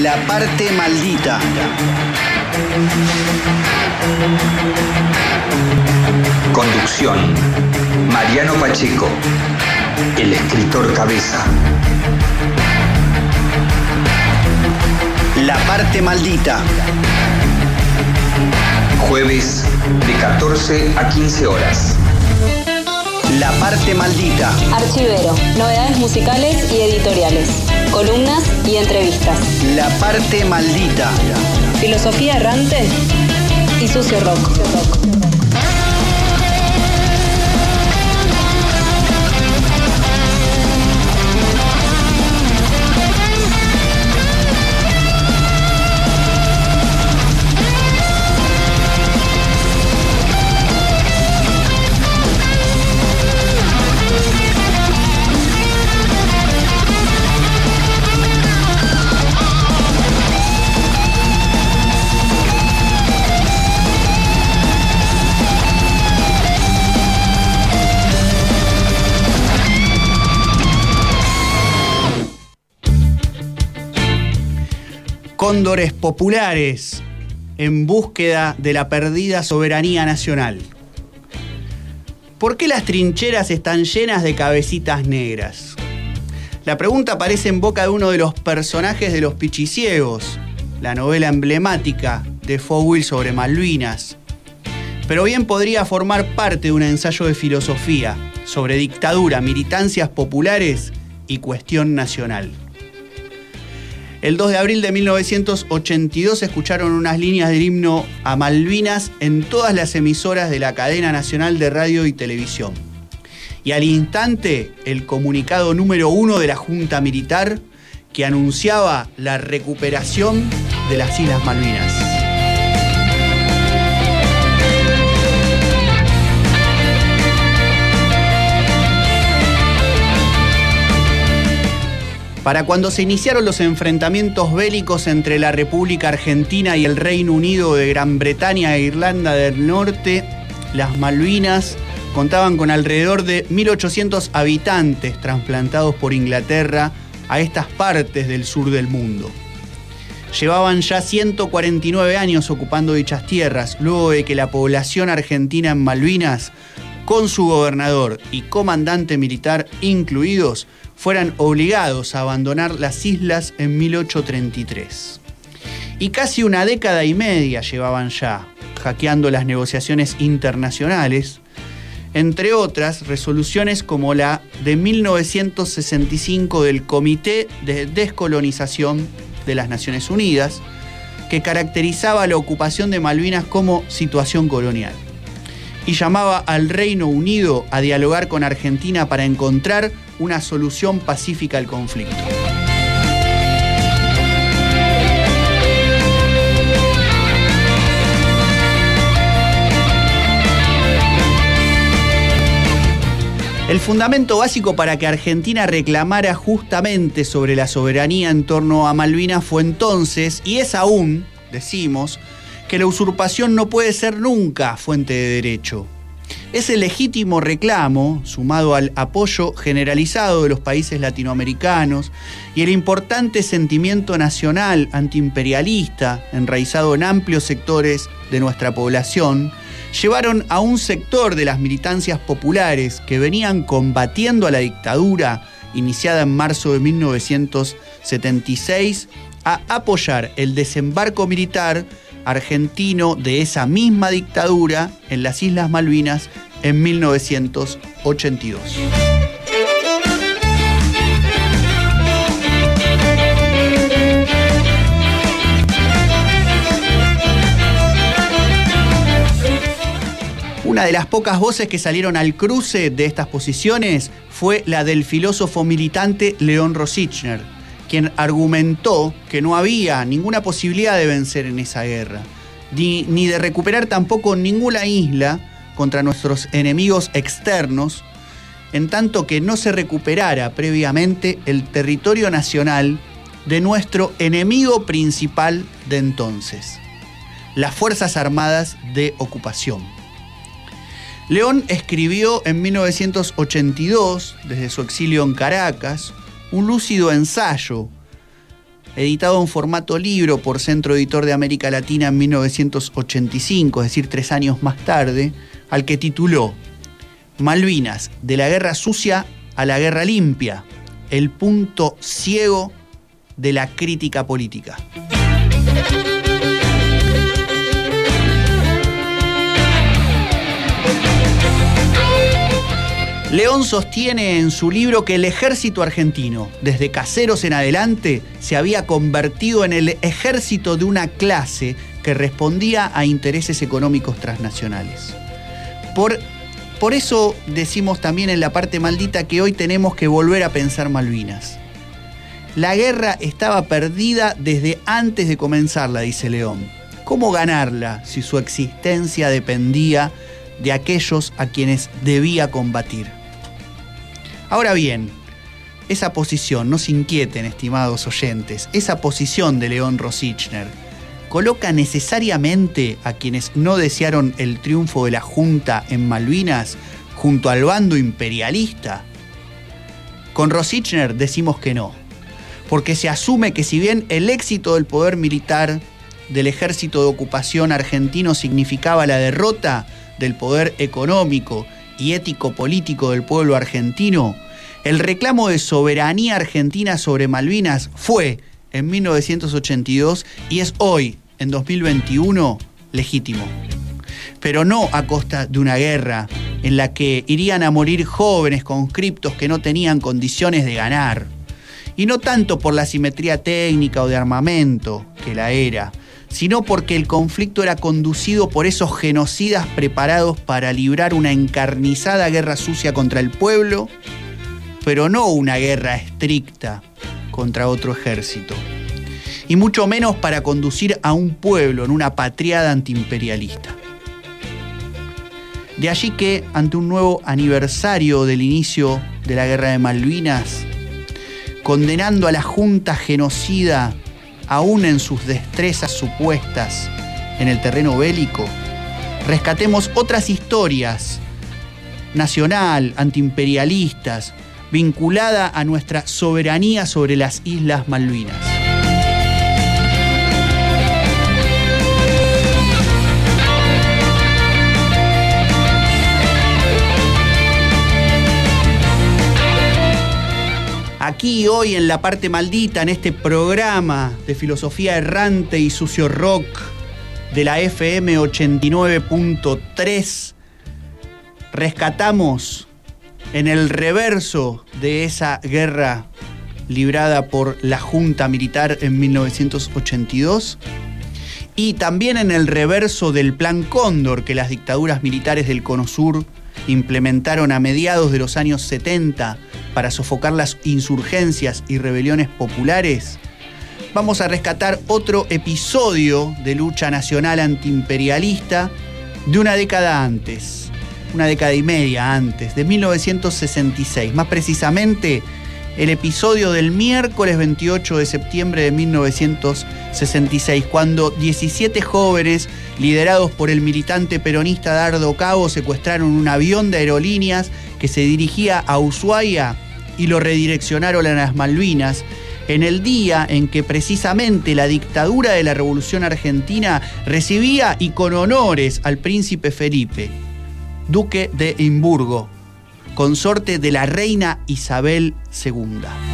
La parte maldita. Conducción. Mariano Pacheco. El escritor cabeza. La parte maldita. Jueves de 14 a 15 horas. La parte maldita. Archivero, novedades musicales y editoriales, columnas y entrevistas. La parte maldita. Filosofía errante y sucio rock. Cóndores populares en búsqueda de la perdida soberanía nacional. ¿Por qué las trincheras están llenas de cabecitas negras? La pregunta aparece en boca de uno de los personajes de Los Pichiciegos, la novela emblemática de Fowell sobre Malvinas. Pero bien podría formar parte de un ensayo de filosofía sobre dictadura, militancias populares y cuestión nacional. El 2 de abril de 1982 se escucharon unas líneas del himno a Malvinas en todas las emisoras de la cadena nacional de radio y televisión. Y al instante, el comunicado número uno de la Junta Militar que anunciaba la recuperación de las Islas Malvinas. Para cuando se iniciaron los enfrentamientos bélicos entre la República Argentina y el Reino Unido de Gran Bretaña e Irlanda del Norte, las Malvinas contaban con alrededor de 1.800 habitantes trasplantados por Inglaterra a estas partes del sur del mundo. Llevaban ya 149 años ocupando dichas tierras, luego de que la población argentina en Malvinas, con su gobernador y comandante militar incluidos, fueran obligados a abandonar las islas en 1833. Y casi una década y media llevaban ya hackeando las negociaciones internacionales, entre otras resoluciones como la de 1965 del Comité de Descolonización de las Naciones Unidas, que caracterizaba la ocupación de Malvinas como situación colonial y llamaba al Reino Unido a dialogar con Argentina para encontrar una solución pacífica al conflicto. El fundamento básico para que Argentina reclamara justamente sobre la soberanía en torno a Malvinas fue entonces, y es aún, decimos, que la usurpación no puede ser nunca fuente de derecho. Ese legítimo reclamo, sumado al apoyo generalizado de los países latinoamericanos y el importante sentimiento nacional antiimperialista enraizado en amplios sectores de nuestra población, llevaron a un sector de las militancias populares que venían combatiendo a la dictadura iniciada en marzo de 1976 a apoyar el desembarco militar argentino de esa misma dictadura en las Islas Malvinas en 1982. Una de las pocas voces que salieron al cruce de estas posiciones fue la del filósofo militante León Rosichner, quien argumentó que no había ninguna posibilidad de vencer en esa guerra, ni, de recuperar tampoco ninguna isla contra nuestros enemigos externos, en tanto que no se recuperara previamente el territorio nacional de nuestro enemigo principal de entonces, las Fuerzas Armadas de Ocupación. León escribió en 1982, desde su exilio en Caracas, un lúcido ensayo editado en formato libro por Centro Editor de América Latina en 1985, es decir, tres años más tarde, al que tituló Malvinas, de la guerra sucia a la guerra limpia, el punto ciego de la crítica política. León sostiene en su libro que el ejército argentino, desde caseros en adelante, se había convertido en el ejército de una clase que respondía a intereses económicos transnacionales. Por, por eso decimos también en la parte maldita que hoy tenemos que volver a pensar Malvinas. La guerra estaba perdida desde antes de comenzarla, dice León. ¿Cómo ganarla si su existencia dependía de aquellos a quienes debía combatir? Ahora bien, esa posición, no se inquieten, estimados oyentes, esa posición de León Rosichner coloca necesariamente a quienes no desearon el triunfo de la Junta en Malvinas junto al bando imperialista. Con Rosichner decimos que no, porque se asume que si bien el éxito del poder militar del ejército de ocupación argentino significaba la derrota del poder económico y ético-político del pueblo argentino, el reclamo de soberanía argentina sobre Malvinas fue en 1982 y es hoy, en 2021, legítimo. Pero no a costa de una guerra en la que irían a morir jóvenes conscriptos que no tenían condiciones de ganar. Y no tanto por la simetría técnica o de armamento, que la era, sino porque el conflicto era conducido por esos genocidas preparados para librar una encarnizada guerra sucia contra el pueblo, pero no una guerra estricta contra otro ejército, y mucho menos para conducir a un pueblo en una patriada antiimperialista. De allí que, ante un nuevo aniversario del inicio de la guerra de Malvinas, condenando a la Junta genocida aún en sus destrezas supuestas en el terreno bélico, rescatemos otras historias nacional, antiimperialistas, vinculada a nuestra soberanía sobre las Islas Malvinas. Aquí hoy en la parte maldita, en este programa de filosofía errante y sucio rock de la FM 89.3, rescatamos en el reverso de esa guerra librada por la Junta Militar en 1982 y también en el reverso del Plan Cóndor que las dictaduras militares del Cono Sur implementaron a mediados de los años 70 para sofocar las insurgencias y rebeliones populares, vamos a rescatar otro episodio de lucha nacional antiimperialista de una década antes una década y media antes, de 1966. Más precisamente, el episodio del miércoles 28 de septiembre de 1966, cuando 17 jóvenes, liderados por el militante peronista Dardo Cabo, secuestraron un avión de aerolíneas que se dirigía a Ushuaia y lo redireccionaron a las Malvinas, en el día en que precisamente la dictadura de la Revolución Argentina recibía y con honores al príncipe Felipe duque de Imburgo, consorte de la reina Isabel II.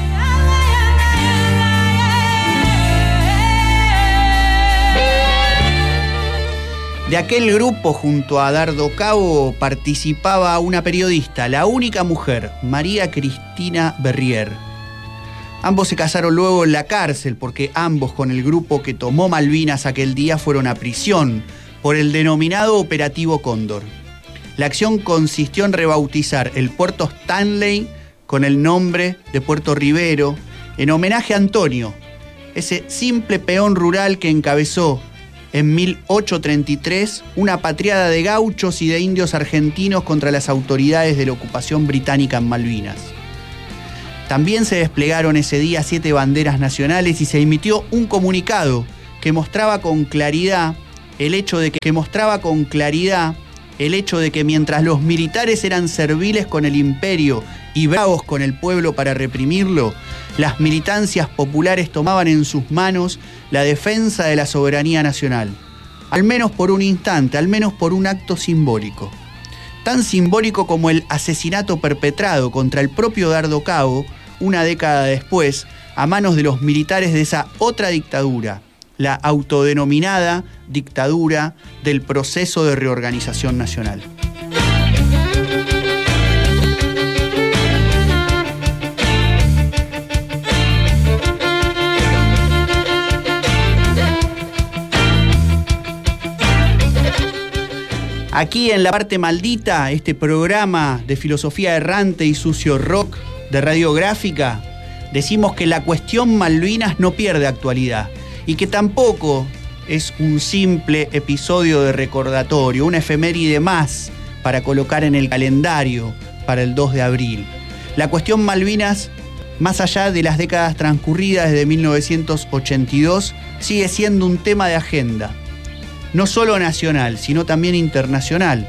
De aquel grupo, junto a Dardo Cabo, participaba una periodista, la única mujer, María Cristina Berrier. Ambos se casaron luego en la cárcel porque ambos con el grupo que tomó Malvinas aquel día fueron a prisión por el denominado Operativo Cóndor. La acción consistió en rebautizar el puerto Stanley con el nombre de Puerto Rivero en homenaje a Antonio, ese simple peón rural que encabezó en 1833 una patriada de gauchos y de indios argentinos contra las autoridades de la ocupación británica en Malvinas. También se desplegaron ese día siete banderas nacionales y se emitió un comunicado que mostraba con claridad el hecho de que, que mostraba con claridad el hecho de que mientras los militares eran serviles con el imperio y bravos con el pueblo para reprimirlo, las militancias populares tomaban en sus manos la defensa de la soberanía nacional, al menos por un instante, al menos por un acto simbólico. Tan simbólico como el asesinato perpetrado contra el propio Dardo Cabo, una década después, a manos de los militares de esa otra dictadura, la autodenominada dictadura del proceso de reorganización nacional. Aquí en la parte maldita, este programa de filosofía errante y sucio rock de radiográfica, decimos que la cuestión Malvinas no pierde actualidad y que tampoco es un simple episodio de recordatorio, una efeméride más para colocar en el calendario para el 2 de abril. La cuestión Malvinas, más allá de las décadas transcurridas desde 1982, sigue siendo un tema de agenda no solo nacional, sino también internacional,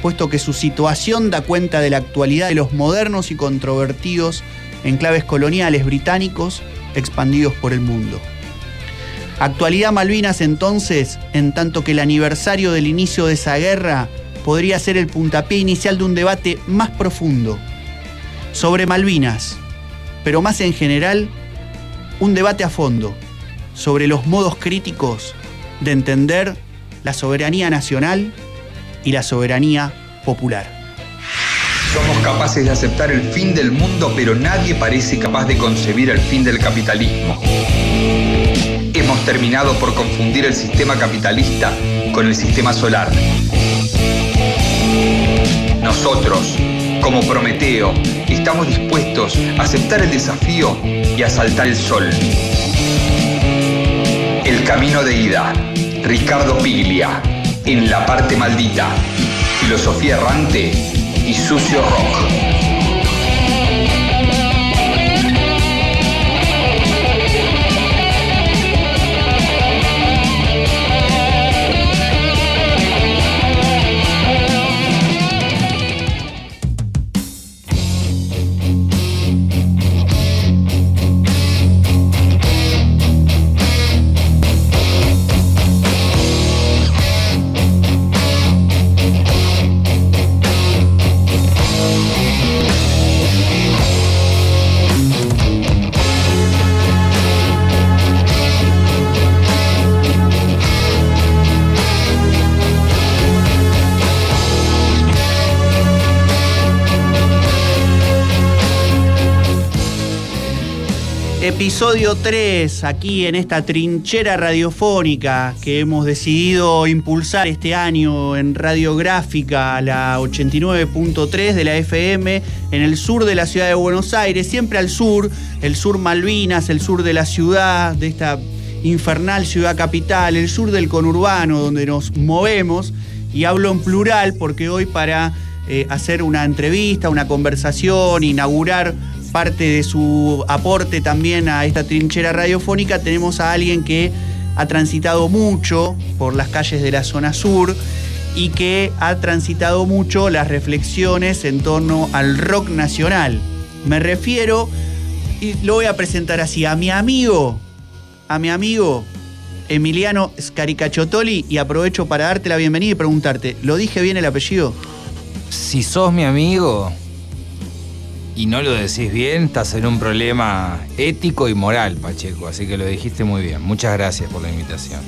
puesto que su situación da cuenta de la actualidad de los modernos y controvertidos enclaves coloniales británicos expandidos por el mundo. Actualidad Malvinas entonces, en tanto que el aniversario del inicio de esa guerra podría ser el puntapié inicial de un debate más profundo sobre Malvinas, pero más en general, un debate a fondo sobre los modos críticos de entender la soberanía nacional y la soberanía popular. Somos capaces de aceptar el fin del mundo, pero nadie parece capaz de concebir el fin del capitalismo. Hemos terminado por confundir el sistema capitalista con el sistema solar. Nosotros, como Prometeo, estamos dispuestos a aceptar el desafío y a saltar el sol. El camino de ida. Ricardo Piglia, en La parte maldita, filosofía errante y sucio rock. Episodio 3, aquí en esta trinchera radiofónica que hemos decidido impulsar este año en radiográfica, la 89.3 de la FM, en el sur de la ciudad de Buenos Aires, siempre al sur, el sur Malvinas, el sur de la ciudad, de esta infernal ciudad capital, el sur del conurbano donde nos movemos, y hablo en plural porque hoy para eh, hacer una entrevista, una conversación, inaugurar parte de su aporte también a esta trinchera radiofónica, tenemos a alguien que ha transitado mucho por las calles de la zona sur y que ha transitado mucho las reflexiones en torno al rock nacional. Me refiero, y lo voy a presentar así, a mi amigo, a mi amigo Emiliano Scaricachotoli, y aprovecho para darte la bienvenida y preguntarte, ¿lo dije bien el apellido? Si sos mi amigo, y no lo decís bien, estás en un problema ético y moral, Pacheco. Así que lo dijiste muy bien. Muchas gracias por la invitación.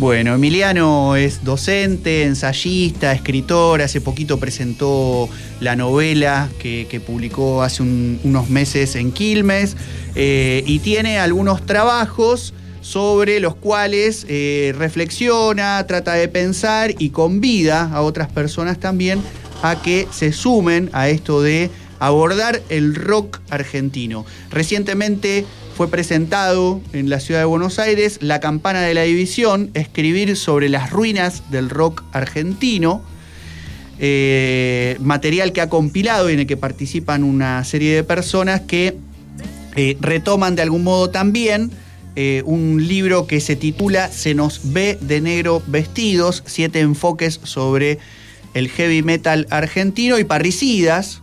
Bueno, Emiliano es docente, ensayista, escritor. Hace poquito presentó la novela que, publicó hace unos meses en Quilmes. Eh, y tiene algunos trabajos sobre los cuales eh, reflexiona, trata de pensar y convida a otras personas también a que se sumen a esto de abordar el rock argentino. Recientemente fue presentado en la ciudad de Buenos Aires la campana de la división, escribir sobre las ruinas del rock argentino, eh, material que ha compilado y en el que participan una serie de personas que eh, retoman de algún modo también eh, un libro que se titula Se nos ve de negro vestidos, siete enfoques sobre el heavy metal argentino y parricidas,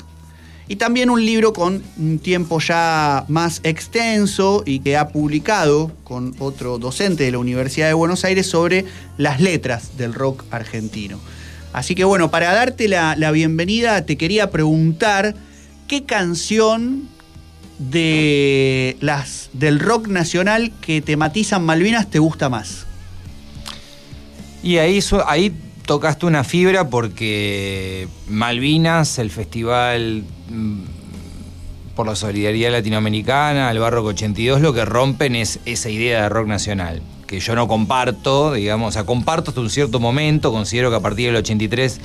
y también un libro con un tiempo ya más extenso y que ha publicado con otro docente de la Universidad de Buenos Aires sobre las letras del rock argentino. Así que bueno, para darte la, bienvenida te quería preguntar qué canción de las del rock nacional que tematizan Malvinas te gusta más. Y ahí, ahí tocaste una fibra porque Malvinas, el festival por la solidaridad latinoamericana, el Barroco 82, lo que rompen es esa idea de rock nacional, que yo no comparto, digamos, o sea, comparto hasta un cierto momento, considero que a partir del 83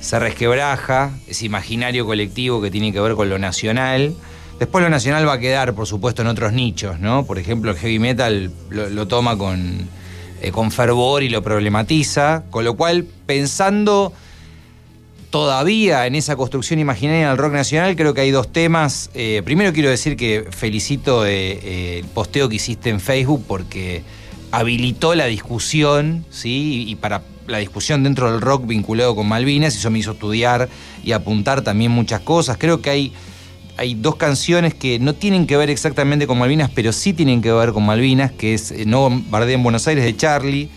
se resquebraja ese imaginario colectivo que tiene que ver con lo nacional. Después lo nacional va a quedar, por supuesto, en otros nichos, ¿no? Por ejemplo, el heavy metal lo toma con eh, con fervor y lo problematiza, con lo cual pensando todavía en esa construcción imaginaria del rock nacional, creo que hay dos temas. Eh, primero quiero decir que felicito eh, el posteo que hiciste en Facebook porque habilitó la discusión, ¿sí? Y para la discusión dentro del rock vinculado con Malvinas, eso me hizo estudiar y apuntar también muchas cosas. Creo que hay hay dos canciones que no tienen que ver exactamente con Malvinas, pero sí tienen que ver con Malvinas, que es eh, No Bardé en Buenos Aires de Charlie,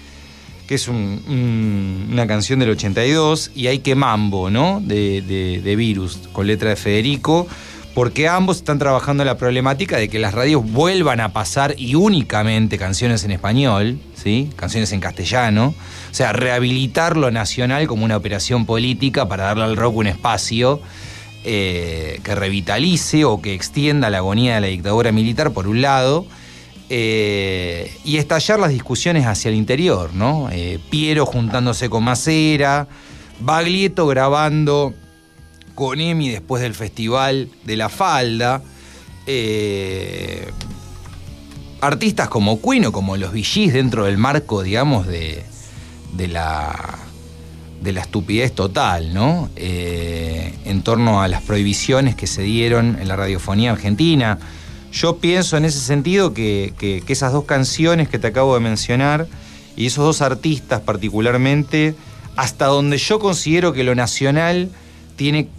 que es una canción del 82, y hay que Mambo, ¿no? De, Virus, con letra de Federico, porque ambos están trabajando la problemática de que las radios vuelvan a pasar y únicamente canciones en español, ¿sí? Canciones en castellano. O sea, rehabilitar lo nacional como una operación política para darle al rock un espacio eh, que revitalice o que extienda la agonía de la dictadura militar, por un lado, eh, y estallar las discusiones hacia el interior, ¿no? Eh, Piero juntándose con Macera, Baglietto grabando con Emi después del Festival de la Falda, artistas como Queen o como los VGs dentro del marco, digamos, de la de la estupidez total, ¿no? Eh, en torno a las prohibiciones que se dieron en la radiofonía argentina. Yo pienso en ese sentido que, esas dos canciones que te acabo de mencionar y esos dos artistas particularmente, hasta donde yo considero que lo nacional tiene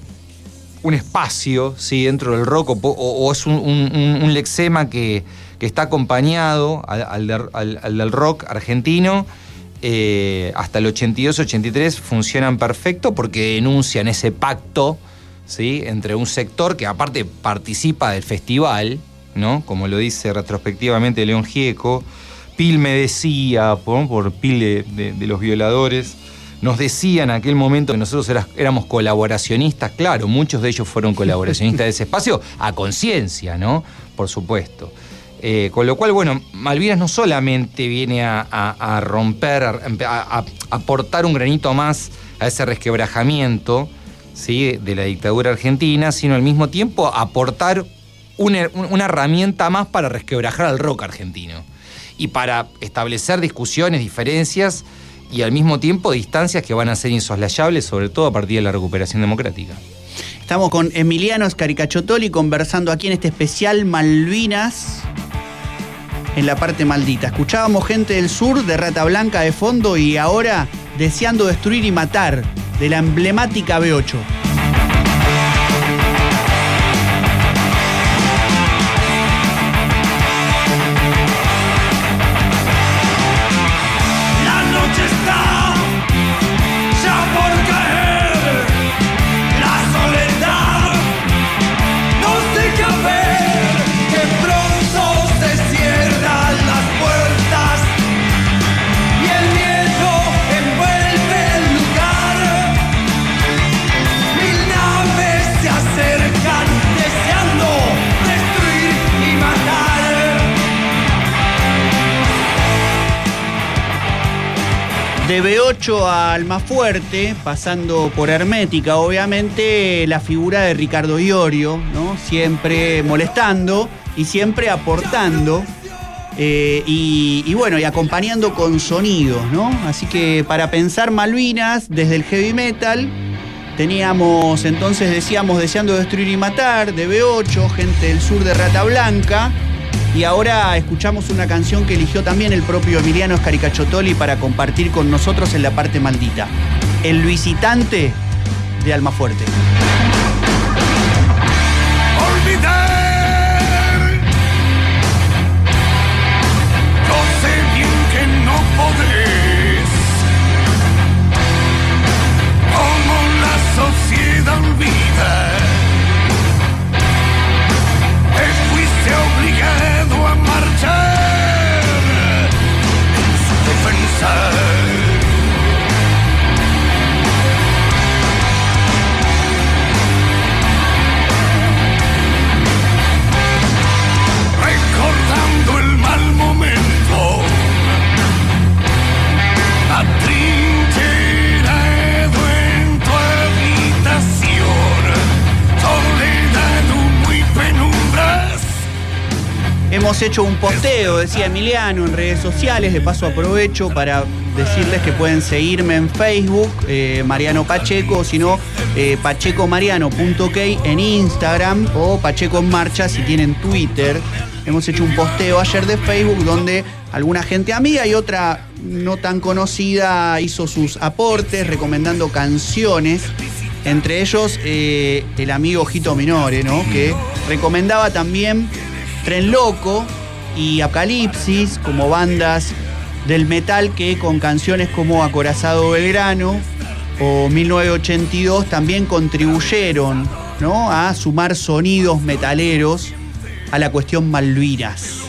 un espacio ¿sí? dentro del rock o, es un, lexema que, está acompañado al del rock argentino eh, hasta el 82-83 funcionan perfecto porque denuncian ese pacto ¿sí? entre un sector que aparte participa del festival, ¿no? como lo dice retrospectivamente León Gieco, Pil me decía, por, Pil de, los violadores, nos decía en aquel momento que nosotros éramos colaboracionistas, claro, muchos de ellos fueron colaboracionistas de ese espacio, a conciencia, ¿no? Por supuesto. Eh, con lo cual, bueno, Malvinas no solamente viene a, romper, a, aportar un granito más a ese resquebrajamiento ¿sí? de la dictadura argentina, sino al mismo tiempo aportar una, herramienta más para resquebrajar al rock argentino y para establecer discusiones, diferencias y al mismo tiempo distancias que van a ser insoslayables, sobre todo a partir de la recuperación democrática. Estamos con Emiliano Scaricachotoli conversando aquí en este especial Malvinas en la parte maldita. Escuchábamos gente del sur de Rata Blanca de fondo y ahora deseando destruir y matar de la emblemática B8. De B8 a Almafuerte, pasando por Hermética, obviamente, la figura de Ricardo Iorio, ¿no? Siempre molestando y siempre aportando. Eh, y, bueno, y acompañando con sonidos, ¿no? Así que para pensar Malvinas, desde el heavy metal, teníamos entonces, decíamos, Deseando Destruir y Matar, de B8, gente del sur de Rata Blanca. Y ahora escuchamos una canción que eligió también el propio Emiliano Scaricachotoli para compartir con nosotros en la parte maldita. El visitante de Almafuerte. Hecho un posteo, decía Emiliano, en redes sociales. De paso aprovecho para decirles que pueden seguirme en Facebook, eh, Mariano Pacheco, o si no, eh, pachecomariano.ok en Instagram o Pacheco en Marcha si tienen Twitter. Hemos hecho un posteo ayer de Facebook donde alguna gente amiga y otra no tan conocida hizo sus aportes recomendando canciones. Entre ellos eh, el amigo Jito Minore, ¿no? Que recomendaba también Tren Loco y Apocalipsis como bandas del metal que con canciones como Acorazado Belgrano o 1982 también contribuyeron ¿no? a sumar sonidos metaleros a la cuestión Malvinas.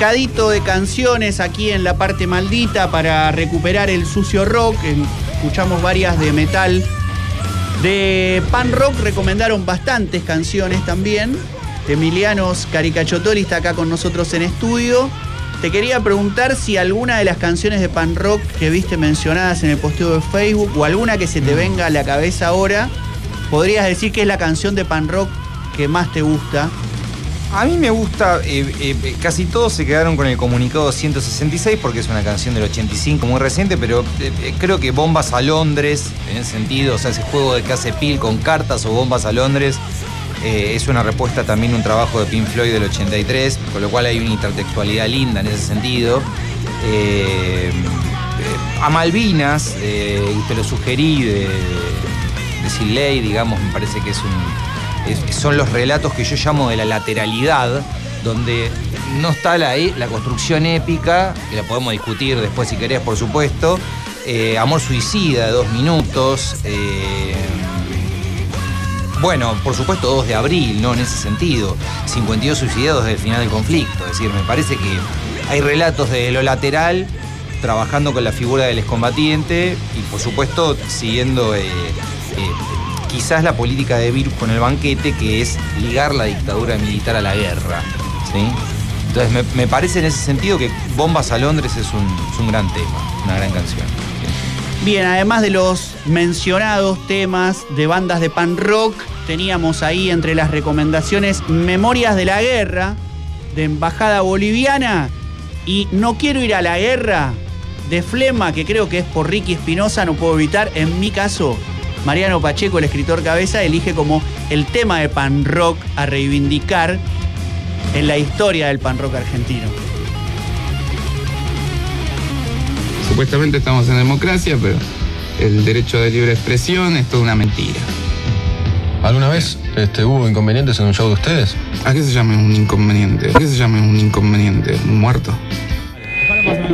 Picadito de canciones aquí en la parte maldita para recuperar el sucio rock. Escuchamos varias de metal. De pan rock recomendaron bastantes canciones también. Emilianos Caricachotoli está acá con nosotros en estudio. Te quería preguntar si alguna de las canciones de pan rock que viste mencionadas en el posteo de Facebook o alguna que se te venga a la cabeza ahora, podrías decir que es la canción de pan rock que más te gusta. A mí me gusta, eh, eh, casi todos se quedaron con el comunicado 166 porque es una canción del 85 muy reciente, pero eh, eh, creo que Bombas a Londres, en ese sentido, o sea, ese juego de que hace Pil con cartas o Bombas a Londres, eh, es una respuesta también a un trabajo de Pink Floyd del 83, con lo cual hay una intertextualidad linda en ese sentido. Eh, eh, a Malvinas, eh, te lo sugerí de, de digamos, me parece que es un, son los relatos que yo llamo de la lateralidad, donde no está la, e- la construcción épica, que la podemos discutir después si querés, por supuesto. eh, Amor suicida dos minutos. eh, bueno, por supuesto 2 de abril, ¿no? En ese sentido. 52 suicidados desde el final del conflicto. Es decir, me parece que hay relatos de lo lateral trabajando con la figura del excombatiente y por supuesto siguiendo eh, eh, quizás la política de Virus con el banquete, que es ligar la dictadura militar a la guerra. ¿sí? Entonces me, parece en ese sentido que Bombas a Londres es un, gran tema, una gran canción. Bien, además de los mencionados temas de bandas de pan rock, teníamos ahí entre las recomendaciones Memorias de la Guerra, de Embajada Boliviana, y No quiero ir a la guerra, de Flema, que creo que es por Ricky Espinosa, no puedo evitar, en mi caso, Mariano Pacheco, el escritor cabeza, elige como el tema de pan rock a reivindicar en la historia del pan rock argentino. Supuestamente estamos en democracia, pero el derecho de libre expresión es toda una mentira. ¿Alguna vez este, hubo inconvenientes en un show de ustedes? ¿A qué se llama un inconveniente? ¿A qué se llama un inconveniente? ¿Un muerto?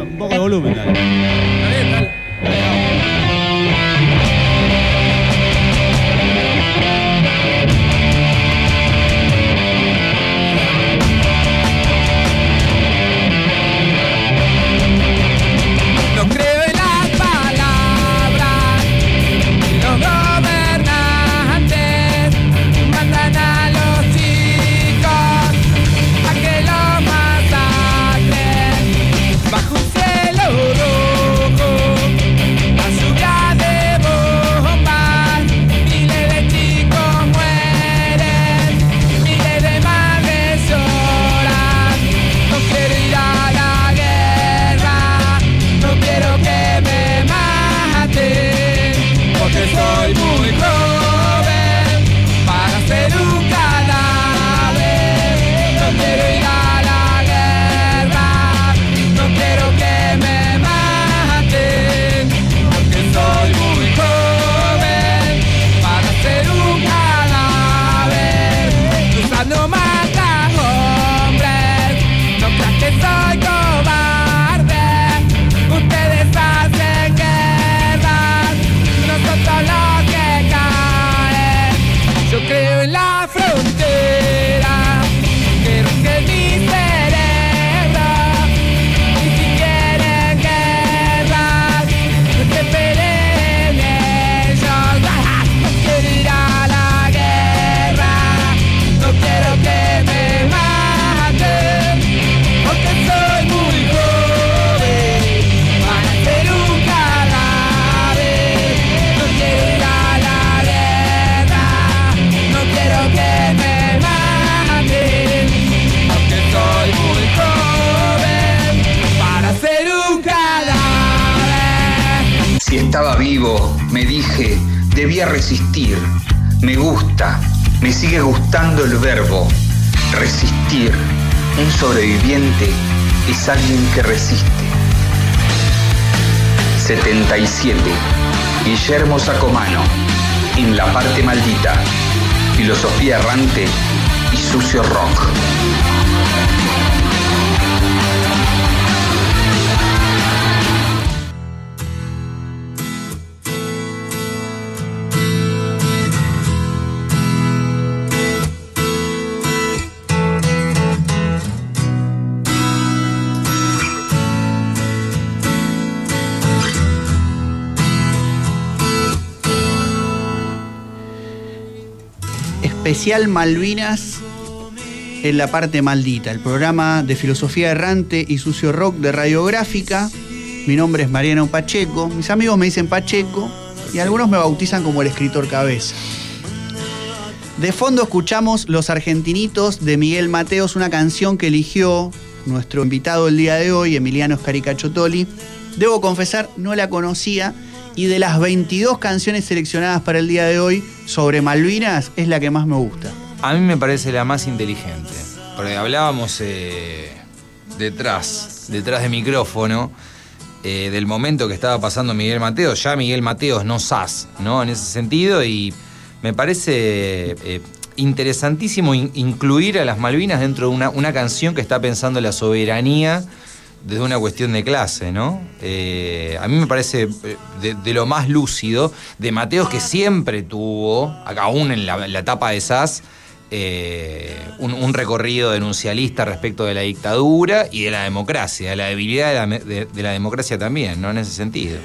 Un poco de volumen, dale. Me gusta, me sigue gustando el verbo. Resistir. Un sobreviviente es alguien que resiste. 77. Guillermo Sacomano. En la parte maldita. Filosofía errante y sucio rock. Especial Malvinas en la parte maldita, el programa de filosofía errante y sucio rock de radiográfica. Mi nombre es Mariano Pacheco. Mis amigos me dicen Pacheco y algunos me bautizan como el escritor cabeza. De fondo escuchamos Los Argentinitos de Miguel Mateos, una canción que eligió nuestro invitado el día de hoy, Emiliano Escaricachotoli. Debo confesar, no la conocía y de las 22 canciones seleccionadas para el día de hoy sobre Malvinas es la que más me gusta. A mí me parece la más inteligente. Porque hablábamos eh, detrás, detrás de micrófono, eh, del momento que estaba pasando Miguel Mateos. Ya Miguel Mateos no sas, ¿no? En ese sentido. Y me parece eh, interesantísimo in- incluir a las Malvinas dentro de una, una canción que está pensando la soberanía desde una cuestión de clase, ¿no? Eh, a mí me parece eh, de, lo más lúcido, de Mateos que siempre tuvo, aún en la, etapa de SAS, eh, un, un recorrido denuncialista respecto de la dictadura y de la democracia, de la debilidad de la democracia también, ¿no? En ese sentido.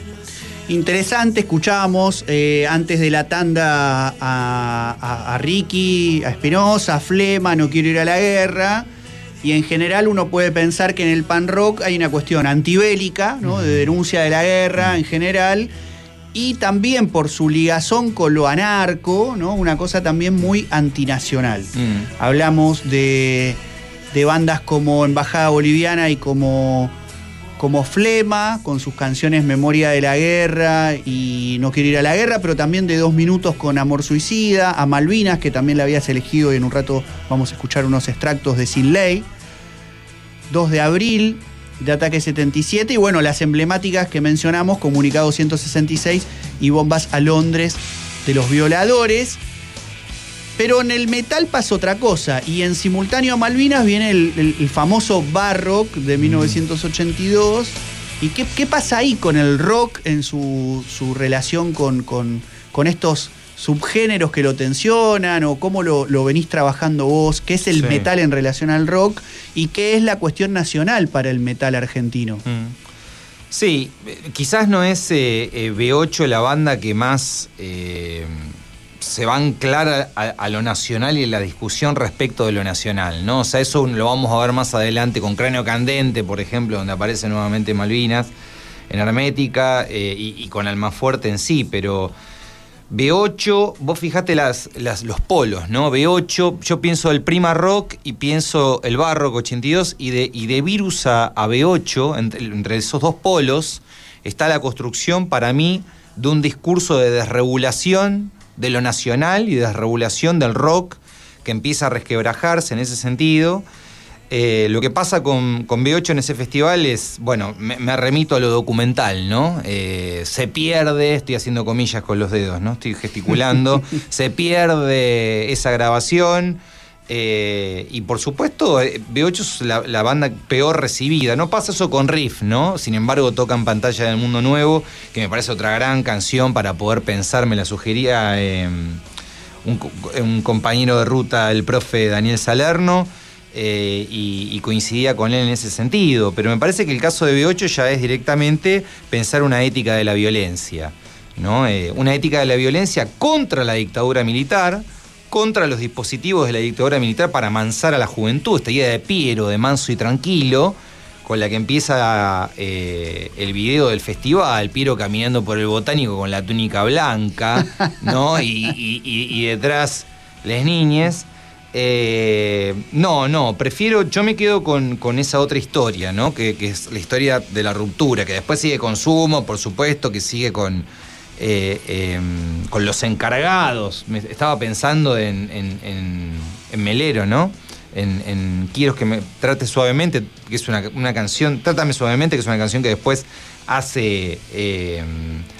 Interesante, escuchábamos eh, antes de la tanda a, a- a Ricky, a Espinosa, a Flema, no quiero ir a la guerra. Y en general uno puede pensar que en el pan rock hay una cuestión antibélica, ¿no? de denuncia de la guerra en general, y también por su ligazón con lo anarco, ¿no? una cosa también muy antinacional. Mm. Hablamos de, de bandas como Embajada Boliviana y como, como Flema, con sus canciones Memoria de la Guerra y No Quiero Ir a la Guerra, pero también de Dos Minutos con Amor Suicida, a Malvinas, que también la habías elegido y en un rato vamos a escuchar unos extractos de Sin Ley. 2 de abril de Ataque 77 y bueno, las emblemáticas que mencionamos, Comunicado 166 y Bombas a Londres de los violadores. Pero en el metal pasa otra cosa. Y en simultáneo a Malvinas viene el, el- el famoso bar rock de 1982. ¿Y qué, qué pasa ahí con el rock en su, su relación con, con- con estos subgéneros que lo tensionan? ¿O cómo lo, lo venís trabajando vos? ¿Qué es el Sí. metal en relación al rock? ¿Y qué es la cuestión nacional para el metal argentino? Sí, eh, quizás no es eh, eh, B8 la banda que más eh, se va a a, lo nacional y a la discusión respecto de lo nacional, ¿no? O sea, eso lo vamos a ver más adelante con Cráneo Candente, por ejemplo, donde aparece nuevamente Malvinas, en Hermética eh, y, y con Almafuerte en sí, pero B8, vos fijate las, las- los polos, ¿no? B8, yo pienso el Prima Rock y pienso el Barrock 82 y de, y de Virus a, a B8, entre, entre esos dos polos, está la construcción para mí de un discurso de desregulación de lo nacional y de desregulación del rock que empieza a resquebrajarse en ese sentido. Eh, lo que pasa con, con B8 en ese festival es, bueno, me, me remito a lo documental, ¿no? Eh, se pierde, estoy haciendo comillas con los dedos, ¿no? Estoy gesticulando, se pierde esa grabación. Eh, y por supuesto, eh, B8 es la, banda peor recibida. No pasa eso con Riff, ¿no? Sin embargo, toca en pantalla del Mundo Nuevo, que me parece otra gran canción para poder pensar, me la sugería eh, un, co- un compañero de ruta, el profe Daniel Salerno, y, y coincidía con él en ese sentido. Pero me parece que el caso de B8 ya es directamente pensar una ética de la violencia, ¿no? Una ética de la violencia contra la dictadura militar, contra los dispositivos de la dictadura militar para amansar a la juventud, esta idea de Piero, de manso y tranquilo, con la que empieza eh, el video del festival, Piero caminando por el botánico con la túnica blanca, ¿no? Y, y- y- y detrás las niñas. Eh, no, no, prefiero, yo me quedo con, con esa otra historia, ¿no? Que, que es la historia de la ruptura, que después sigue con Sumo, por supuesto, que sigue con, eh, em, con los encargados. Estaba pensando en, Melero, ¿no? En, Quiero que me trate suavemente, que es una, una canción, Trátame suavemente, que es una canción que después hace, eh,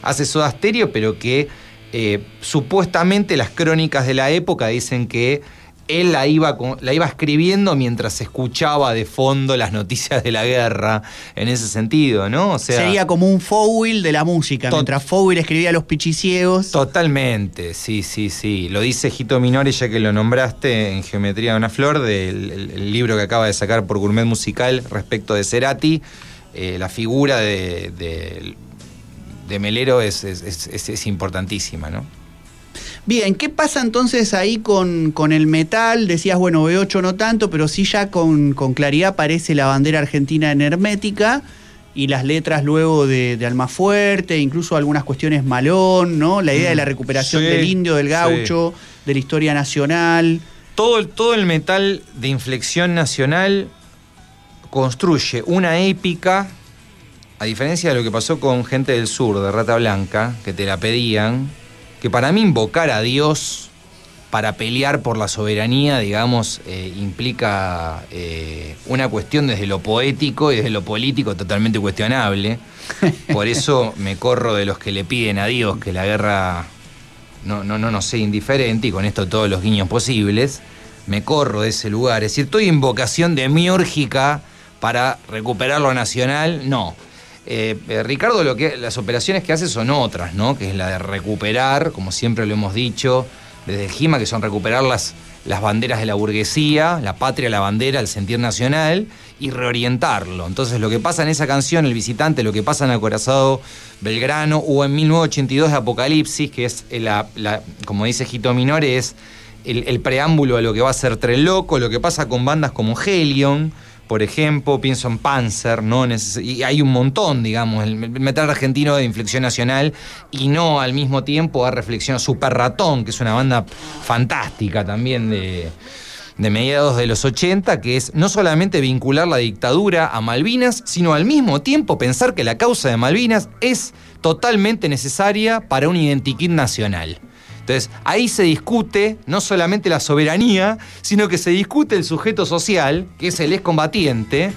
hace Soda Stereo, pero que eh, supuestamente las crónicas de la época dicen que él la iba, la iba escribiendo mientras escuchaba de fondo las noticias de la guerra, en ese sentido, ¿no? O sea, Sería como un foul de la música. Mientras foul escribía Los Pichiciegos. Totalmente, sí, sí, sí. Lo dice Gito Minori, ya que lo nombraste en Geometría de una Flor, del el- el libro que acaba de sacar por Gourmet Musical respecto de Cerati. Eh, la figura de, de- de Melero es- es- es importantísima, ¿no? Bien, ¿qué pasa entonces ahí con, con el metal? Decías, bueno, B8 no tanto, pero sí ya con, con claridad aparece la bandera argentina en hermética y las letras luego de, de Almafuerte, incluso algunas cuestiones malón, ¿no? La idea de la recuperación Sí, del indio, del sí. gaucho, de la historia nacional. Todo el, todo el metal de inflexión nacional construye una épica, a diferencia de lo que pasó con gente del sur, de Rata Blanca, que te la pedían, que para mí invocar a Dios para pelear por la soberanía, digamos, eh, implica eh, una cuestión desde lo poético y desde lo político totalmente cuestionable. Por eso me corro de los que le piden a Dios que la guerra no, no, no nos sea indiferente y con esto todos los guiños posibles. Me corro de ese lugar. Es decir, estoy en vocación demiúrgica para recuperar lo nacional. No. Eh, eh, Ricardo, lo que, las operaciones que hace son otras, ¿no? Que es la de recuperar, como siempre lo hemos dicho, desde GIMA, que son recuperar las, las banderas de la burguesía, la patria, la bandera, el sentir nacional, y reorientarlo. Entonces, lo que pasa en esa canción, El Visitante, lo que pasa en Acorazado Belgrano, o en 1982 de Apocalipsis, que es, la, la- como dice Gito Minore, es el, el preámbulo a lo que va a ser Tren Loco, lo que pasa con bandas como Helion, por ejemplo, pienso en Panzer, ¿no? Y hay un montón, digamos, el metal argentino de inflexión nacional y no al mismo tiempo a reflexión Super Ratón, que es una banda fantástica también de, de mediados de los 80, que es no solamente vincular la dictadura a Malvinas, sino al mismo tiempo pensar que la causa de Malvinas es totalmente necesaria para un identikit nacional. Entonces, ahí se discute no solamente la soberanía, sino que se discute el sujeto social, que es el excombatiente,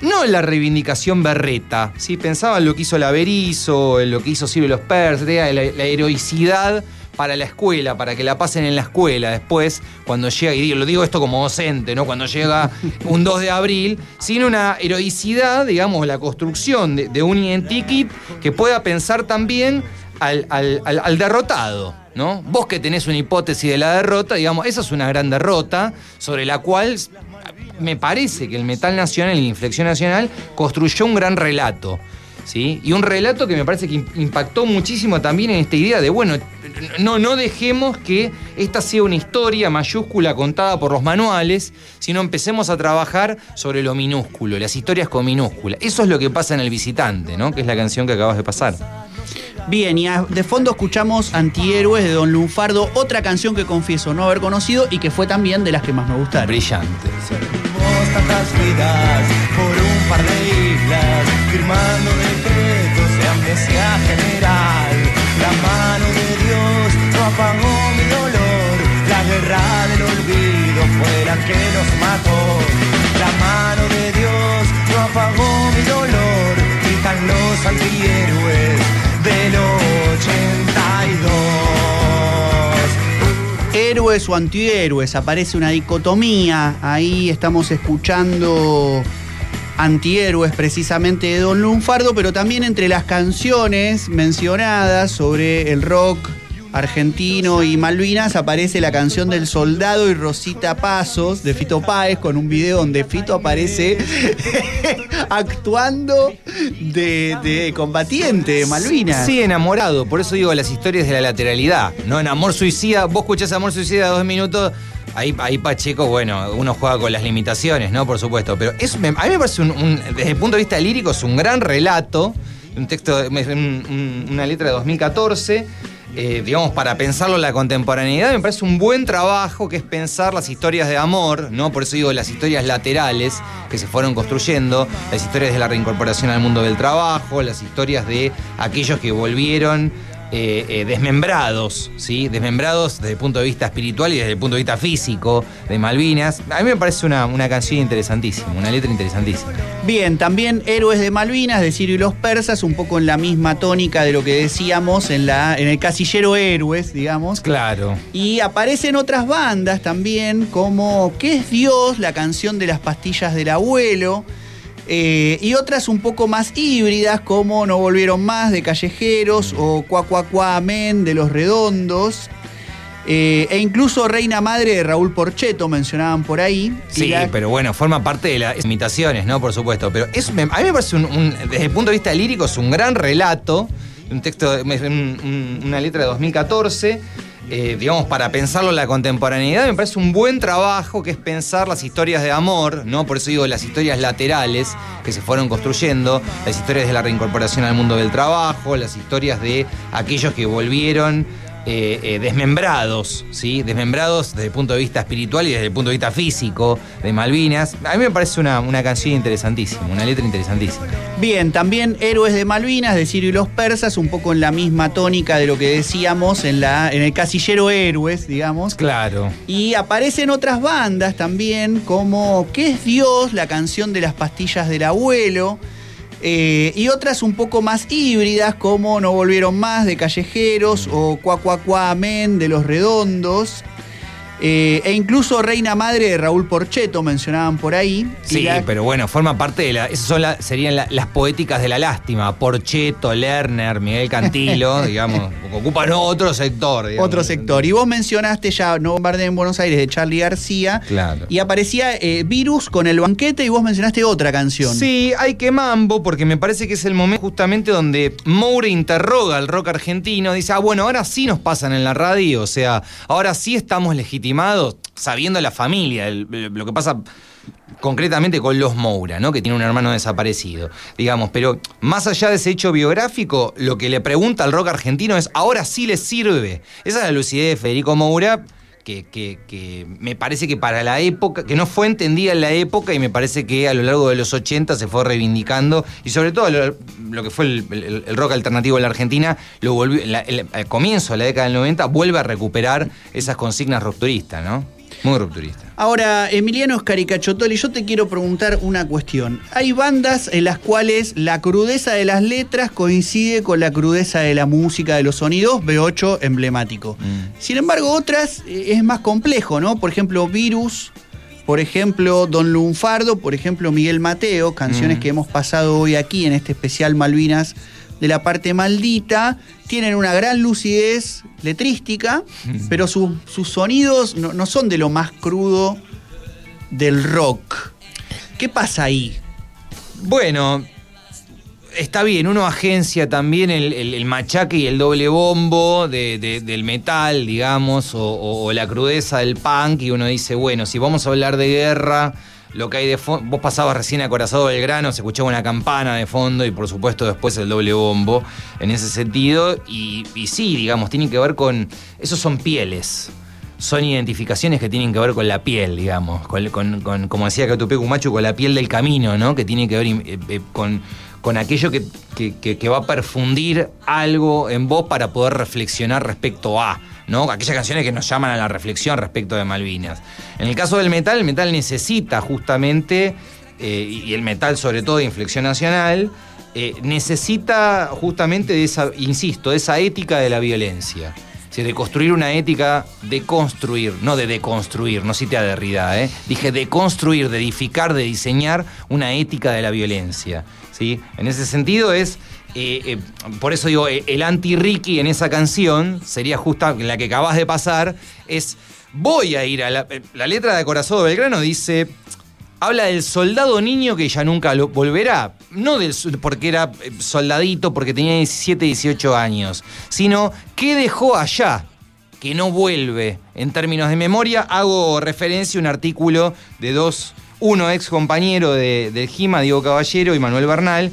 no en la reivindicación berreta. Si pensaban lo que hizo la Berizo, en lo que hizo y los Pers, la, la heroicidad para la escuela, para que la pasen en la escuela después, cuando llega, y lo digo esto como docente, ¿no? Cuando llega un 2 de abril, sin una heroicidad, digamos, la construcción de, de un identikit que pueda pensar también al, derrotado, ¿no? Vos que tenés una hipótesis de la derrota, digamos, esa es una gran derrota sobre la cual me parece que el Metal Nacional la Inflexión Nacional construyó un gran relato. ¿Sí? Y un relato que me parece que im- impactó muchísimo también en esta idea de, bueno, no, no dejemos que esta sea una historia mayúscula contada por los manuales, sino empecemos a trabajar sobre lo minúsculo, las historias con minúscula. Eso es lo que pasa en El Visitante, ¿no? Que es la canción que acabas de pasar. Bien, y a- de fondo escuchamos Antihéroes de Don Lunfardo, otra canción que confieso no haber conocido y que fue también de las que más me gustaron. Brillante. Tantas vidas por un par de islas, firmando decretos de amnesia general. La mano de Dios no apagó mi dolor, la guerra del olvido fue la que nos mató. La mano de Dios no apagó mi dolor, gritan los antihéroes Héroes o antihéroes, aparece una dicotomía. Ahí estamos escuchando antihéroes precisamente de Don Lunfardo, pero también entre las canciones mencionadas sobre el rock argentino y Malvinas aparece la canción del soldado y Rosita Pasos de Fito Páez con un video donde Fito aparece actuando de, combatiente de Malvinas. Sí, enamorado. Por eso digo las historias de la lateralidad. ¿no? En Amor Suicida, vos escuchás Amor Suicida dos minutos. Ahí, ahí Pacheco, bueno, uno juega con las limitaciones, ¿no? Por supuesto. Pero me- a mí me parece, un- desde el punto de vista lírico, es un gran relato. Un texto, un- un- una letra de 2014. Eh, digamos, para pensarlo en la contemporaneidad, me parece un buen trabajo que es pensar las historias de amor, ¿no? Por eso digo las historias laterales que se fueron construyendo, las historias de la reincorporación al mundo del trabajo, las historias de aquellos que volvieron eh, eh, desmembrados, ¿sí? Desmembrados desde el punto de vista espiritual y desde el punto de vista físico de Malvinas. A mí me parece una, una canción interesantísima, una letra interesantísima. Bien, también Héroes de Malvinas de Sirio y los Persas, un poco en la misma tónica de lo que decíamos en, la, en el casillero Héroes, digamos. Claro. Y aparecen otras bandas también, como ¿Qué es Dios? La canción de las pastillas del abuelo. Eh, y otras un poco más híbridas, como No Volvieron Más de Callejeros o Cuá Cuá Cuá Amén de Los Redondos. eh, e incluso Reina Madre de Raúl Porcheto mencionaban por ahí. Sí, la- pero bueno, forma parte de las imitaciones, ¿no? Por supuesto. Pero a mí me parece, un, un- desde el punto de vista lírico, es un gran relato. Un texto, un- un- una letra de 2014. Eh, digamos, para pensarlo en la contemporaneidad, me parece un buen trabajo que es pensar las historias de amor, ¿no? Por eso digo las historias laterales que se fueron construyendo, las historias de la reincorporación al mundo del trabajo, las historias de aquellos que volvieron eh, eh, desmembrados, ¿sí? Desmembrados desde el punto de vista espiritual y desde el punto de vista físico de Malvinas. A mí me parece una, una canción interesantísima, una letra interesantísima. Bien, también Héroes de Malvinas de Sirio y los Persas, un poco en la misma tónica de lo que decíamos en, la, en el casillero Héroes, digamos. Claro. Y aparecen otras bandas también, como ¿Qué es Dios? La canción de las pastillas del abuelo. Eh, y otras un poco más híbridas, como No Volvieron Más de Callejeros o Amén de Los Redondos. Eh, e incluso Reina Madre de Raúl Porcheto mencionaban por ahí. Sí, la- pero bueno, forma parte de la. Esas son la- serían la- las poéticas de la lástima. Porcheto, Lerner, Miguel Cantilo, digamos, ocupan otro sector. digamos. Otro sector. Y vos mencionaste ya No Bombardeen en Buenos Aires de Charlie García. Claro. Y aparecía eh, Virus con el banquete y vos mencionaste otra canción. Sí, hay que mambo, porque me parece que es el momento justamente donde Moure interroga al rock argentino, dice, ah, bueno, ahora sí nos pasan en la radio, o sea, ahora sí estamos legitimados, sabiendo la familia, lo que pasa concretamente con los Moura, ¿no? Que tiene un hermano desaparecido, digamos, pero más allá de ese hecho biográfico, lo que le pregunta al rock argentino es, ahora sí les sirve. Esa es la lucidez de Federico Moura. Que, que- que me parece que para la época, que no fue entendida en la época y me parece que a lo largo de los 80 se fue reivindicando y sobre todo lo, que fue el, rock alternativo en la Argentina, lo volvió, la- al comienzo de la década del 90 vuelve a recuperar esas consignas rupturistas, ¿no? Muy rupturista. Ahora, Emiliano Scaricachotoli, yo te quiero preguntar una cuestión. Hay bandas en las cuales la crudeza de las letras coincide con la crudeza de la música, de los sonidos, B8 emblemático. Mm. Sin embargo, otras eh, es más complejo, ¿no? Por ejemplo, Virus, por ejemplo, Don Lunfardo, por ejemplo, Miguel Mateo, canciones Mm. que hemos pasado hoy aquí en este especial Malvinas de la parte maldita, tienen una gran lucidez letrística, pero sus- sus sonidos no, no son de lo más crudo del rock. ¿Qué pasa ahí? Bueno, está bien, uno agencia también el, el- el machaque y el doble bombo de- de- del metal, digamos, o, o- o la crudeza del punk, y uno dice, bueno, si vamos a hablar de guerra, lo que hay de fondo, vos pasabas recién acorazado del grano, se escuchaba una campana de fondo y por supuesto después el doble bombo en ese sentido, y, y sí, digamos, tiene que ver con, esos son pieles. Son identificaciones que tienen que ver con la piel, digamos, con, con- como decía Catupecu Machu, con la piel del camino, ¿no? Que tiene que ver eh, eh, con, con aquello que, que- que- que va a perfundir algo en vos para poder reflexionar respecto a, ¿no? Aquellas canciones que nos llaman a la reflexión respecto de Malvinas. En el caso del metal, el metal necesita justamente, eh, y el metal sobre todo de inflexión nacional, eh, necesita justamente de esa, insisto, de esa ética de la violencia. Es decir, de construir una ética de construir, no de deconstruir, no cité a Derrida, ¿eh? dije de construir, de edificar, de diseñar una ética de la violencia. ¿sí? En ese sentido es, eh, eh, por eso digo, eh, el anti-Ricky en esa canción sería justa, la que acabas de pasar, es voy a ir a la, la letra de Corazón de Belgrano dice, habla del soldado niño que ya nunca lo volverá. No del, porque era soldadito, porque tenía 17, 18 años, sino que dejó allá, que no vuelve. En términos de memoria, hago referencia a un artículo de dos, uno ex compañero de, del GIMA, Diego Caballero y Manuel Bernal,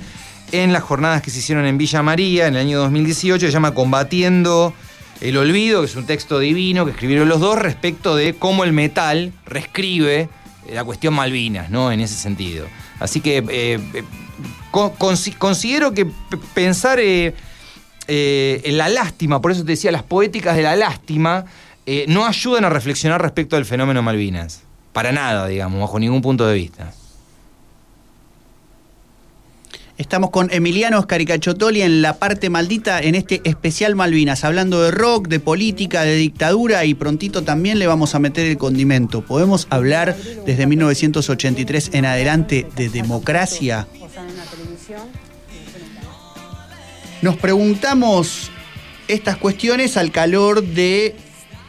en las jornadas que se hicieron en Villa María en el año 2018, se llama Combatiendo el Olvido, que es un texto divino que escribieron los dos respecto de cómo el metal reescribe la cuestión Malvinas, ¿no? En ese sentido. Así que eh, eh, con- consi- considero que pensar eh, eh, en la lástima, por eso te decía, las poéticas de la lástima, eh, no ayudan a reflexionar respecto del fenómeno Malvinas. Para nada, digamos, bajo ningún punto de vista. Estamos con Emiliano Scaricachotoli en la parte maldita en este especial Malvinas, hablando de rock, de política, de dictadura y prontito también le vamos a meter el condimento. ¿Podemos hablar desde 1983 en adelante de democracia? Nos preguntamos estas cuestiones al calor de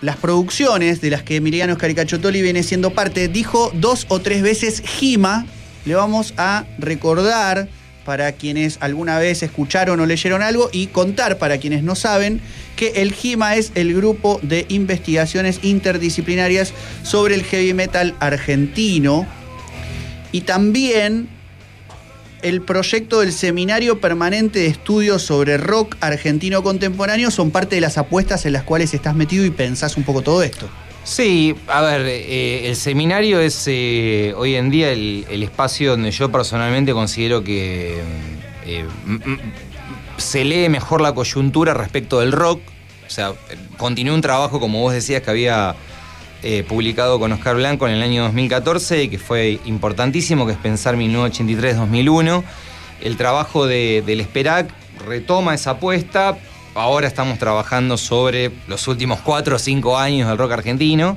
las producciones de las que Emiliano Scaricachotoli viene siendo parte. Dijo dos o tres veces Gima. Le vamos a recordar para quienes alguna vez escucharon o leyeron algo y contar para quienes no saben que el GIMA es el grupo de investigaciones interdisciplinarias sobre el heavy metal argentino y también el proyecto del Seminario Permanente de Estudios sobre Rock Argentino Contemporáneo son parte de las apuestas en las cuales estás metido y pensás un poco todo esto. Sí, a ver, eh, el seminario es eh, hoy en día el, espacio donde yo personalmente considero que eh, se lee mejor la coyuntura respecto del rock. O sea, continué un trabajo, como vos decías, que había publicado con Oscar Blanco en el año 2014 y que fue importantísimo, que es pensar 1983-2001. El trabajo de- del Esperac retoma esa apuesta. Ahora estamos trabajando sobre los últimos cuatro o cinco años del rock argentino.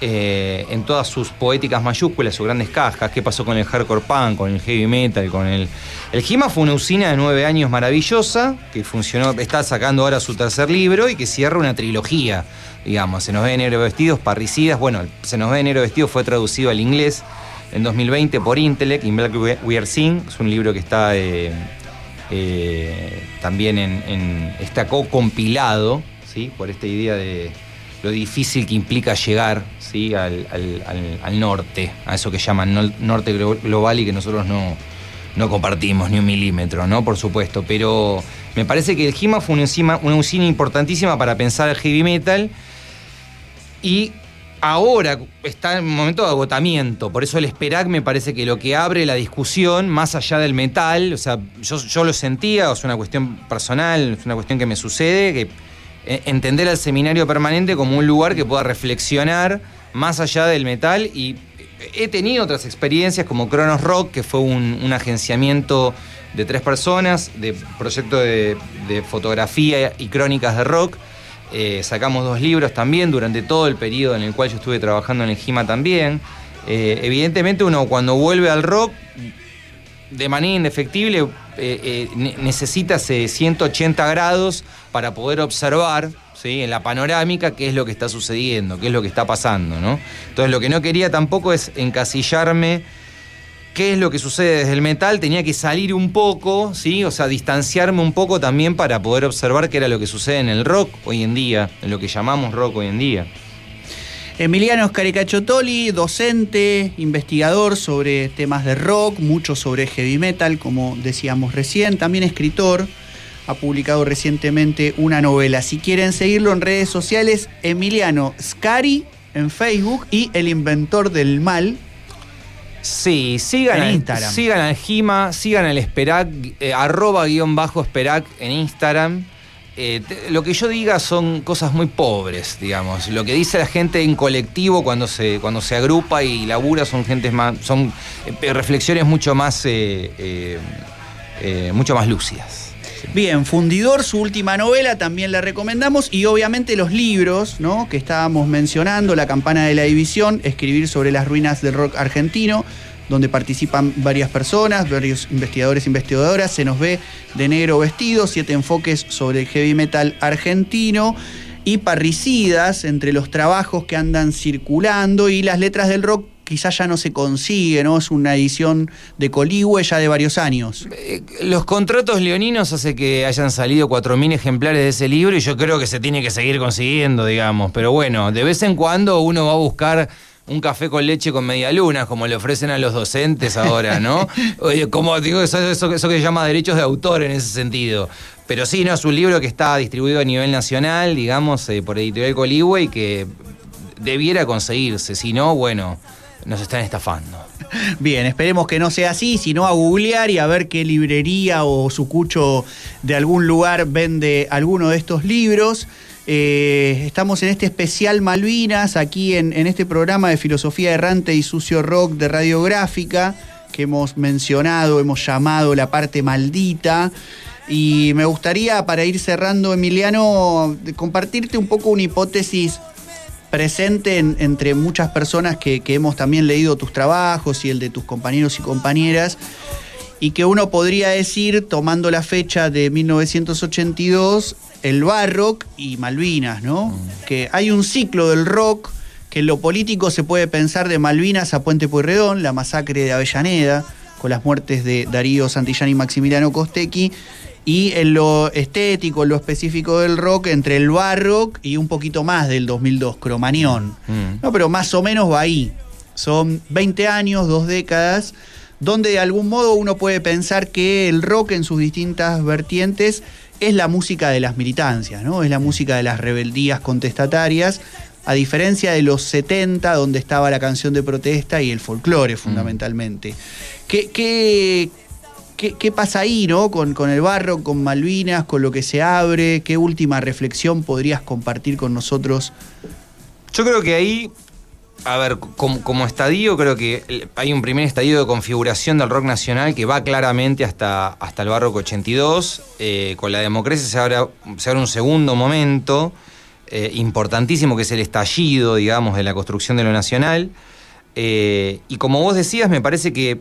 eh, en todas sus poéticas mayúsculas, sus grandes cajas, qué pasó con el hardcore punk, con el heavy metal, con el... El Gima fue una usina de nueve años maravillosa, que funcionó, está sacando ahora su tercer libro y que cierra una trilogía, digamos, Se nos ve de negro vestidos, parricidas, bueno, Se nos ve de negro vestidos fue traducido al inglés en 2020 por Intellect, In Black We Are Sing, es un libro que está eh, eh, también en, en- está co-compilado, ¿sí? por esta idea de lo difícil que implica llegar ¿sí? al, al- al- norte, a eso que llaman norte glo- global y que nosotros no, no compartimos ni un milímetro, ¿no? Por supuesto. Pero me parece que el GIMA fue una usina, una usina importantísima para pensar el heavy metal. Y ahora está en un momento de agotamiento. Por eso el SPERAC me parece que lo que abre la discusión, más allá del metal, o sea, yo, lo sentía, es una cuestión personal, es una cuestión que me sucede, que eh, entender al seminario permanente como un lugar que pueda reflexionar más allá del metal y he tenido otras experiencias como Kronos Rock, que fue un, agenciamiento de tres personas, de proyecto de fotografía y crónicas de rock. Eh, sacamos dos libros también durante todo el periodo en el cual yo estuve trabajando en el GIMA también. Eh, evidentemente uno cuando vuelve al rock, de manera indefectible, eh, ne- necesita ese 180 grados para poder observar ¿sí? en la panorámica qué es lo que está sucediendo, qué es lo que está pasando. ¿no? Entonces lo que no quería tampoco es encasillarme qué es lo que sucede desde el metal, tenía que salir un poco, ¿sí? O sea, distanciarme un poco también para poder observar qué era lo que sucede en el rock hoy en día, en lo que llamamos rock hoy en día. Emiliano Scaricachotoli, docente, investigador sobre temas de rock, mucho sobre heavy metal, como decíamos recién, también escritor. Ha publicado recientemente una novela. Si quieren seguirlo en redes sociales, Emiliano Scari en Facebook y El Inventor del Mal. Sí, sigan, En al, Instagram. sigan al Gima, sigan al Esperac, eh, arroba guion bajo Esperac en Instagram. Eh, te- lo que yo diga son cosas muy pobres, digamos. Lo que dice la gente en colectivo cuando se, cuando se agrupa y labura son gentes más, son eh, reflexiones mucho más, mucho más lúcidas. Bien, Fundidor, su última novela, también la recomendamos. Y obviamente los libros, ¿no? Que estábamos mencionando, La campana de la división, Escribir sobre las ruinas del rock argentino, donde participan varias personas, varios investigadores e investigadoras. Se nos ve de negro vestido, siete enfoques sobre el heavy metal argentino. Y parricidas entre los trabajos que andan circulando y las letras del rock quizás ya no se consigue, ¿no? Es una edición de Coligüe ya de varios años. Eh, Los contratos leoninos hace que hayan salido 4.000 ejemplares de ese libro y yo creo que se tiene que seguir consiguiendo, digamos. Pero bueno, de vez en cuando uno va a buscar un café con leche con media luna, como le ofrecen a los docentes ahora, ¿no? Oye, como digo, eso, eso, eso que se llama derechos de autor en ese sentido. Pero sí, no, es un libro que está distribuido a nivel nacional, digamos, eh, por Editorial Coligüe y que debiera conseguirse. Si no, bueno, nos están estafando. Bien, esperemos que no sea así, sino a googlear y a ver qué librería o sucucho de algún lugar vende alguno de estos libros. Eh, estamos en este especial Malvinas, aquí en, en este programa de Filosofía Errante y Sucio Rock de Radiográfica, que hemos mencionado, hemos llamado la parte maldita. Y me gustaría, para ir cerrando, Emiliano, compartirte un poco una hipótesis presente en- entre muchas personas que, que hemos también leído tus trabajos y el de tus compañeros y compañeras, y que uno podría decir, tomando la fecha de 1982, el Barrock y Malvinas, ¿no? Que hay un ciclo del rock que en lo político se puede pensar de Malvinas a Puente Pueyrredón, la masacre de Avellaneda, con las muertes de Darío Santillán y Maximiliano Costequi, y en lo estético, en lo específico del rock, entre el Barrock y un poquito más del 2002, Cromañón. Mm. No, pero más o menos va ahí. Son 20 años, dos décadas, donde de algún modo uno puede pensar que el rock en sus distintas vertientes es la música de las militancias, ¿no? Es la música de las rebeldías contestatarias, a diferencia de los 70, donde estaba la canción de protesta y el folclore fundamentalmente. ¿Qué, qué, qué- pasa ahí, ¿no? Con, con el barro, con Malvinas, con lo que se abre. ¿Qué última reflexión podrías compartir con nosotros? Yo creo que ahí, a ver, como, como estadio, creo que hay un primer estadio de configuración del rock nacional que va claramente hasta, hasta el barroco 82. Eh, con la democracia se abre, se abre un segundo momento eh, importantísimo que es el estallido, digamos, de la construcción de lo nacional. Eh, y como vos decías, me parece que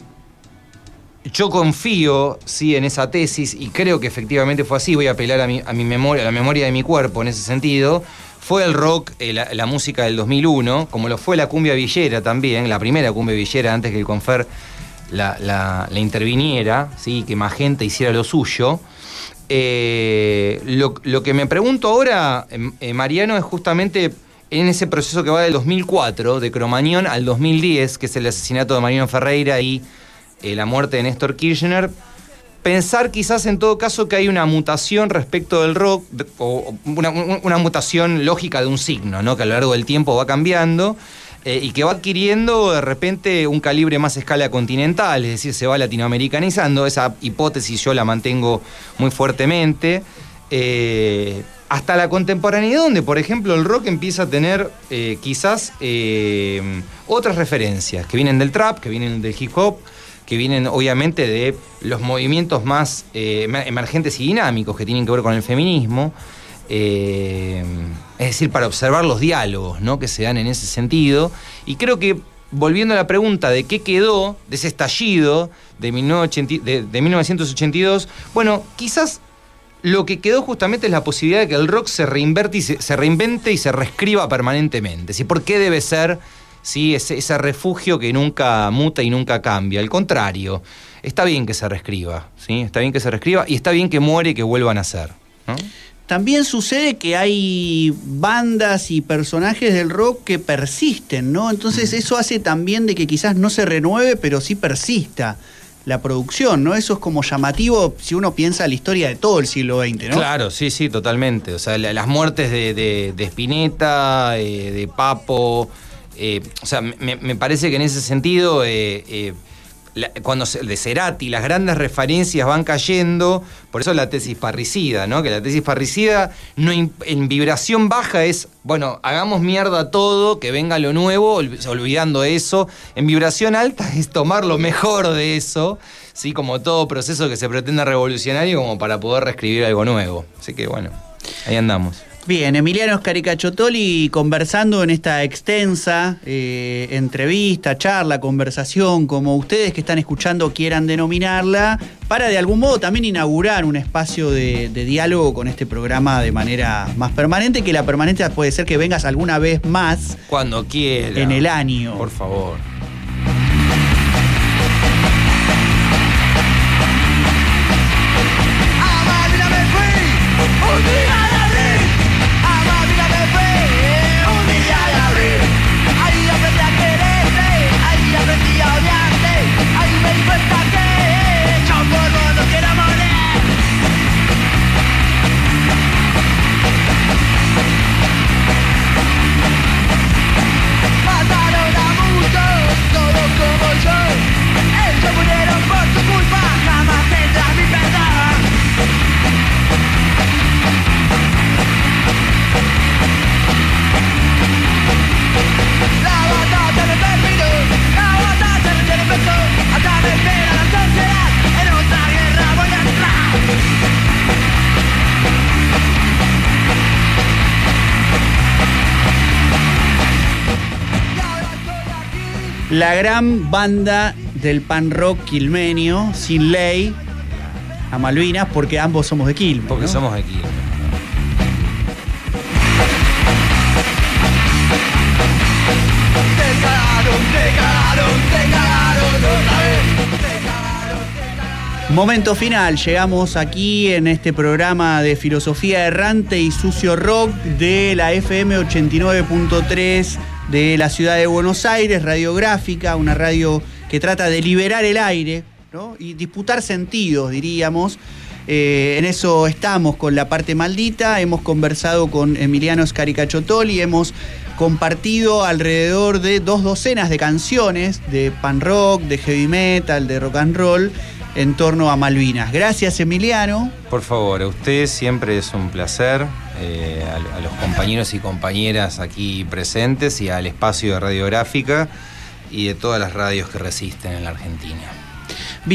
yo confío, sí, en esa tesis y creo que efectivamente fue así. Voy a apelar a mi, a mi memoria, a la memoria de mi cuerpo en ese sentido. Fue el rock, eh, la, música del 2001, como lo fue la cumbia villera también, la primera cumbia villera antes que el Confer la, la- interviniera, ¿sí? que Magenta hiciera lo suyo. Eh, lo, que me pregunto ahora, eh, eh, Mariano, es justamente en ese proceso que va del 2004, de Cromañón al 2010, que es el asesinato de Mariano Ferreira y eh, la muerte de Néstor Kirchner, pensar quizás en todo caso que hay una mutación respecto del rock, o una, un- una mutación lógica de un signo, ¿no? que a lo largo del tiempo va cambiando eh, y que va adquiriendo de repente un calibre más escala continental, es decir, se va latinoamericanizando. Esa hipótesis yo la mantengo muy fuertemente. eh, hasta la contemporaneidad, donde por ejemplo el rock empieza a tener quizás otras referencias que vienen del trap, que vienen del hip hop, que vienen obviamente de los movimientos más eh, emer- emergentes y dinámicos que tienen que ver con el feminismo. Eh, es decir, para observar los diálogos ¿no? que se dan en ese sentido. Y creo que, volviendo a la pregunta de qué quedó de ese estallido de, 1980 de- de 1982, bueno, quizás lo que quedó justamente es la posibilidad de que el rock se y se, se reinvente y se reescriba permanentemente. ¿sí? ¿Por qué debe ser ¿sí? ese, ese refugio que nunca muta y nunca cambia? Al contrario, está bien que se reescriba, ¿sí? está bien que se reescriba y está bien que muere y que vuelva a nacer. ¿no? También sucede que hay bandas y personajes del rock que persisten, ¿no? Entonces eso hace también de que quizás no se renueve, pero sí persista la producción, ¿no? Eso es como llamativo si uno piensa la historia de todo el siglo XX, ¿no? Claro, sí, sí, totalmente. O sea, la- las muertes de, de, de Spinetta, eh, de Papo. Eh, o sea, me, parece que en ese sentido, eh, eh, cuando se, de Cerati, las grandes referencias van cayendo. Por eso la tesis parricida, ¿no? Que la tesis parricida no en vibración baja es, bueno, hagamos mierda todo, que venga lo nuevo, ol- olvidando eso. En vibración alta es tomar lo mejor de eso. Sí, como todo proceso que se pretende revolucionario, como para poder reescribir algo nuevo. Así que bueno, ahí andamos. Bien, Emiliano Scaricachotoli conversando en esta extensa eh, entrevista, charla, conversación, como ustedes que están escuchando quieran denominarla, para de algún modo también inaugurar un espacio de, de diálogo con este programa de manera más permanente, que la permanente puede ser que vengas alguna vez más Cuando quiera. en el año. Por favor. La gran banda del pan rock quilmenio, sin ley, a Malvinas, porque ambos somos de Quilmes. Porque ¿no? somos te cagaron. Momento final, llegamos aquí en este programa de filosofía errante y sucio rock de la FM 89.3 de la ciudad de Buenos Aires, radiográfica, una radio que trata de liberar el aire ¿no? y disputar sentidos, diríamos. Eh, en eso estamos con la parte maldita, hemos conversado con Emiliano Scaricachotoli, hemos compartido alrededor de dos docenas de canciones de pan rock, de heavy metal, de rock and roll en torno a Malvinas. Gracias Emiliano. Por favor, a usted siempre es un placer, eh, a, a los compañeros y compañeras aquí presentes y al espacio de radiográfica y de todas las radios que resisten en la Argentina.